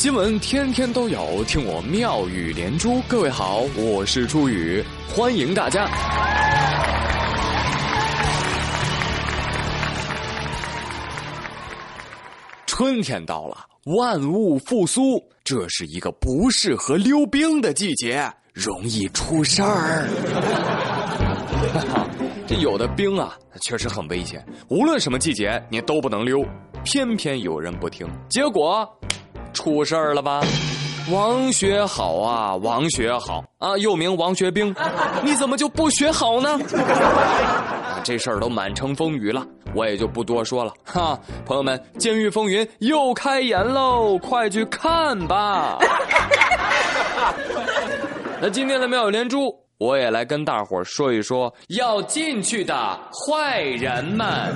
新闻天天都有，听我妙语连珠。各位好，我是朱宇，欢迎大家。春天到了，万物复苏，这是一个不适合溜冰的季节，容易出事儿。这有的冰啊，确实很危险，无论什么季节你都不能溜。偏偏有人不听，结果出事儿了吧？王学好啊，王学好啊，又名王学兵，你怎么就不学好呢？这事儿都满城风雨了，我也就不多说了哈。朋友们，《监狱风云》又开演喽，快去看吧！那今天的妙语连珠，我也来跟大伙儿说一说要进去的坏人们。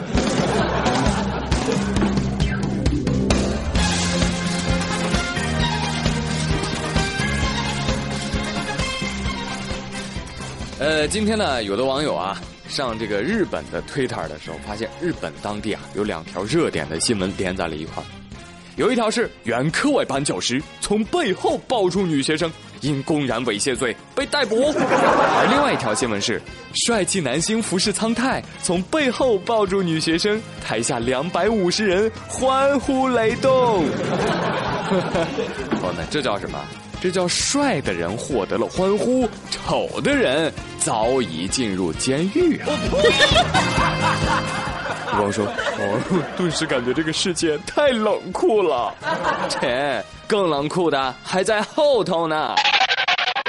呃，今天呢，有的网友啊上这个日本的推特的时候，发现日本当地啊有两条热点的新闻连在了一块有一条是原课外班教师从背后抱住女学生，因公然猥亵罪被逮捕；而另外一条新闻是帅气男星服侍苍太从背后抱住女学生，台下两百五十人欢呼雷动。朋友们，这叫什么？这叫帅的人获得了欢呼，丑的人早已进入监狱啊！我说，哦，顿时感觉这个世界太冷酷了。切，更冷酷的还在后头呢。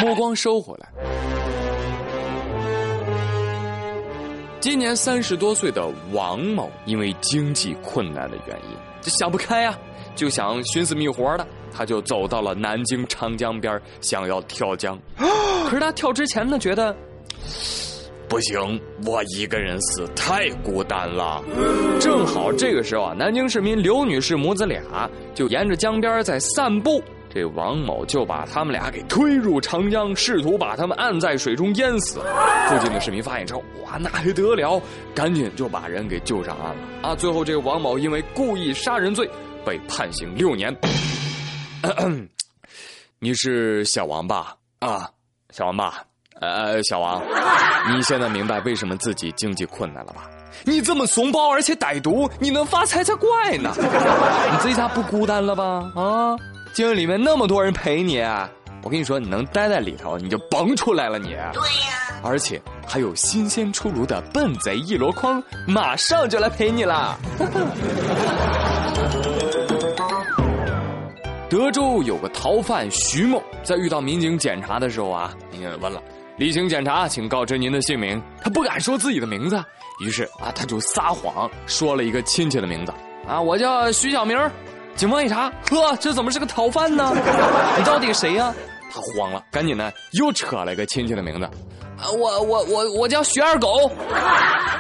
目光收回来，今年三十多岁的王某，因为经济困难的原因，这想不开呀，就想寻死觅活的。他就走到了南京长江边，想要跳江。可是他跳之前呢，觉得不行，我一个人死太孤单了。正好这个时候啊，南京市民刘女士母子俩就沿着江边在散步。这王某就把他们俩给推入长江，试图把他们按在水中淹死。附近的市民发现之后，哇，那还得了？赶紧就把人给救上岸了。啊，最后这个王某因为故意杀人罪被判刑六年。你是小王吧？啊，小王吧？呃，小王，你现在明白为什么自己经济困难了吧？你这么怂包而且歹毒，你能发财才怪呢！你自己家不孤单了吧？啊，监狱里面那么多人陪你，我跟你说，你能待在里头，你就甭出来了，你。对呀。而且还有新鲜出炉的笨贼一箩筐，马上就来陪你了。德州有个逃犯徐某，在遇到民警检查的时候啊，民警问了：“例行检查，请告知您的姓名。”他不敢说自己的名字，于是啊，他就撒谎说了一个亲戚的名字：“啊，我叫徐小明。”警方一查，呵，这怎么是个逃犯呢？你到底谁呀？他慌了，赶紧呢又扯了一个亲戚的名字：“啊，我我我我叫徐二狗。”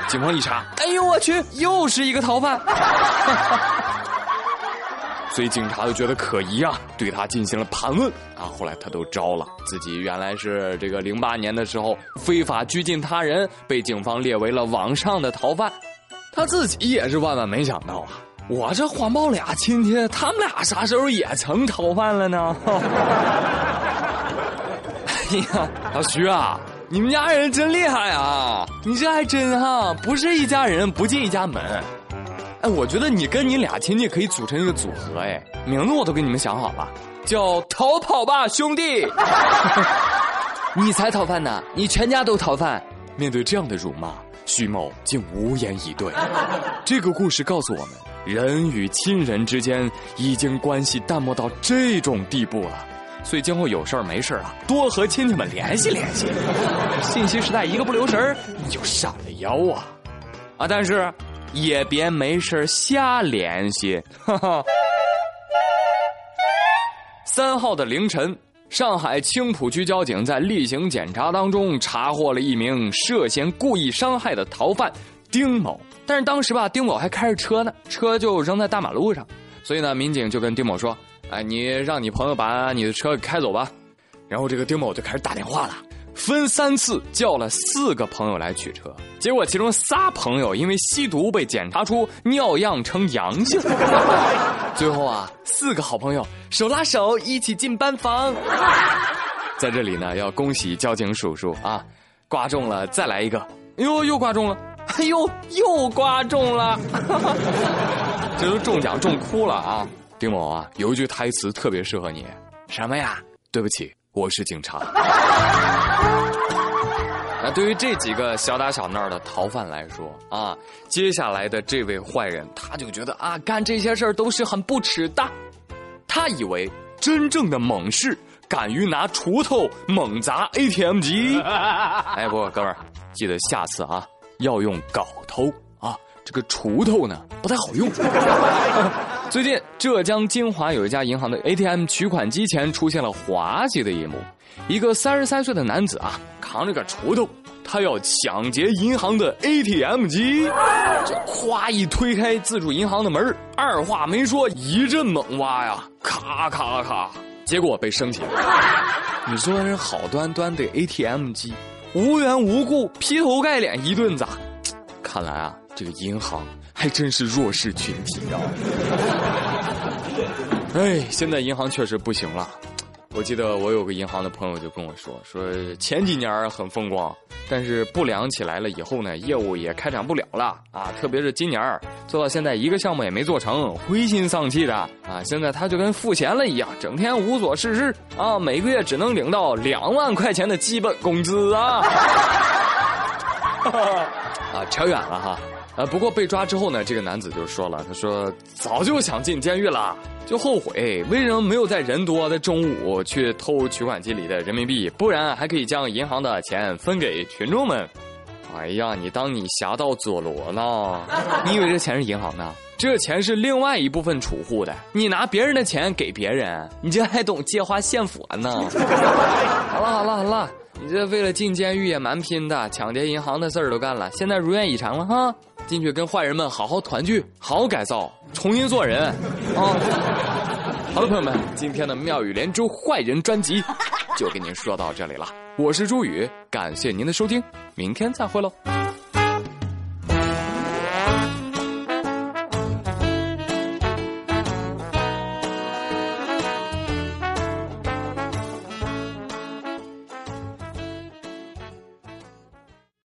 警方一查，哎呦我去，又是一个逃犯。所以警察就觉得可疑啊，对他进行了盘问啊。后来他都招了，自己原来是这个零八年的时候非法拘禁他人，被警方列为了网上的逃犯。他自己也是万万没想到啊，我这谎报俩亲戚，他们俩啥时候也成逃犯了呢？哎呀，老徐啊，你们家人真厉害啊！你这还真哈，不是一家人不进一家门。哎，我觉得你跟你俩亲戚可以组成一个组合，哎，名字我都给你们想好了，叫“逃跑吧，兄弟 ”。你才逃犯呢，你全家都逃犯。面对这样的辱骂，徐某竟无言以对。这个故事告诉我们，人与亲人之间已经关系淡漠到这种地步了。所以今后有事儿没事儿啊，多和亲戚们联系联系。信息时代一个不留神你就闪了腰啊！啊，但是。也别没事瞎联系。哈 哈三号的凌晨，上海青浦区交警在例行检查当中查获了一名涉嫌故意伤害的逃犯丁某。但是当时吧，丁某还开着车呢，车就扔在大马路上，所以呢，民警就跟丁某说：“哎，你让你朋友把你的车开走吧。”然后这个丁某就开始打电话了。分三次叫了四个朋友来取车，结果其中仨朋友因为吸毒被检查出尿样呈阳性。最后啊，四个好朋友手拉手一起进班房。在这里呢，要恭喜交警叔叔啊，刮中了，再来一个，哎呦，又刮中了，哎呦，又刮中了，这都中奖中哭了啊！丁某啊，有一句台词特别适合你，什么呀？对不起，我是警察。那对于这几个小打小闹的逃犯来说啊，接下来的这位坏人他就觉得啊，干这些事儿都是很不耻的。他以为真正的猛士敢于拿锄头猛砸 ATM 机。哎，不，哥们儿，记得下次啊要用镐头啊，这个锄头呢不太好用。最近，浙江金华有一家银行的 ATM 取款机前出现了滑稽的一幕。一个三十三岁的男子啊，扛着个锄头，他要抢劫银行的 ATM 机，这咵一推开自助银行的门，二话没说，一阵猛挖呀，咔咔咔，结果被升级了。你说人好端端的 ATM 机，无缘无故劈头盖脸一顿砸，看来啊，这个银行。还真是弱势群体啊！哎，现在银行确实不行了。我记得我有个银行的朋友就跟我说，说前几年很风光，但是不良起来了以后呢，业务也开展不了了啊。特别是今年做到现在一个项目也没做成，灰心丧气的啊。现在他就跟赋闲了一样，整天无所事事啊，每个月只能领到两万块钱的基本工资啊。啊，扯远了哈。呃，不过被抓之后呢，这个男子就说了，他说早就想进监狱了，就后悔为什么没有在人多的中午去偷取款机里的人民币，不然还可以将银行的钱分给群众们。哎呀，你当你侠盗佐罗呢？你以为这钱是银行的？这钱是另外一部分储户的。你拿别人的钱给别人，你这还懂借花献佛呢？好了好了好了，你这为了进监狱也蛮拼的，抢劫银行的事儿都干了，现在如愿以偿了哈。进去跟坏人们好好团聚，好好改造，重新做人，啊！好了，朋友们，今天的妙语连珠坏人专辑就给您说到这里了。我是朱宇，感谢您的收听，明天再会喽。